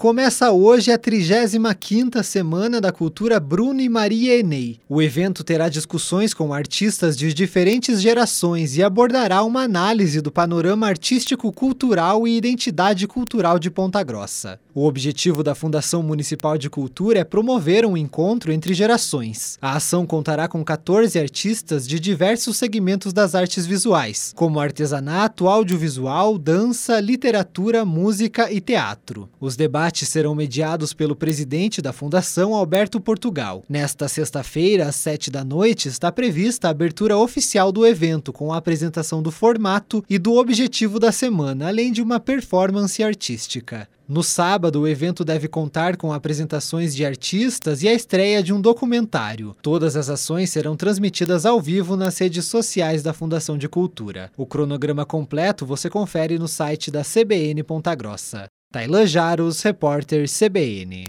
Começa hoje a 35ª Semana da Cultura Bruno e Maria Enei. O evento terá discussões com artistas de diferentes gerações e abordará uma análise do panorama artístico, cultural e identidade cultural de Ponta Grossa. O objetivo da Fundação Municipal de Cultura é promover um encontro entre gerações. A ação contará com 14 artistas de diversos segmentos das artes visuais, como artesanato, audiovisual, dança, literatura, música e teatro. Os debates serão mediados pelo presidente da Fundação, Alberto Portugal. Nesta sexta-feira, às sete da noite, está prevista a abertura oficial do evento, com a apresentação do formato e do objetivo da semana, além de uma performance artística. No sábado, o evento deve contar com apresentações de artistas e a estreia de um documentário. Todas as ações serão transmitidas ao vivo nas redes sociais da Fundação de Cultura. O cronograma completo você confere no site da CBN Ponta Grossa. Tailan Jaros, repórter CBN.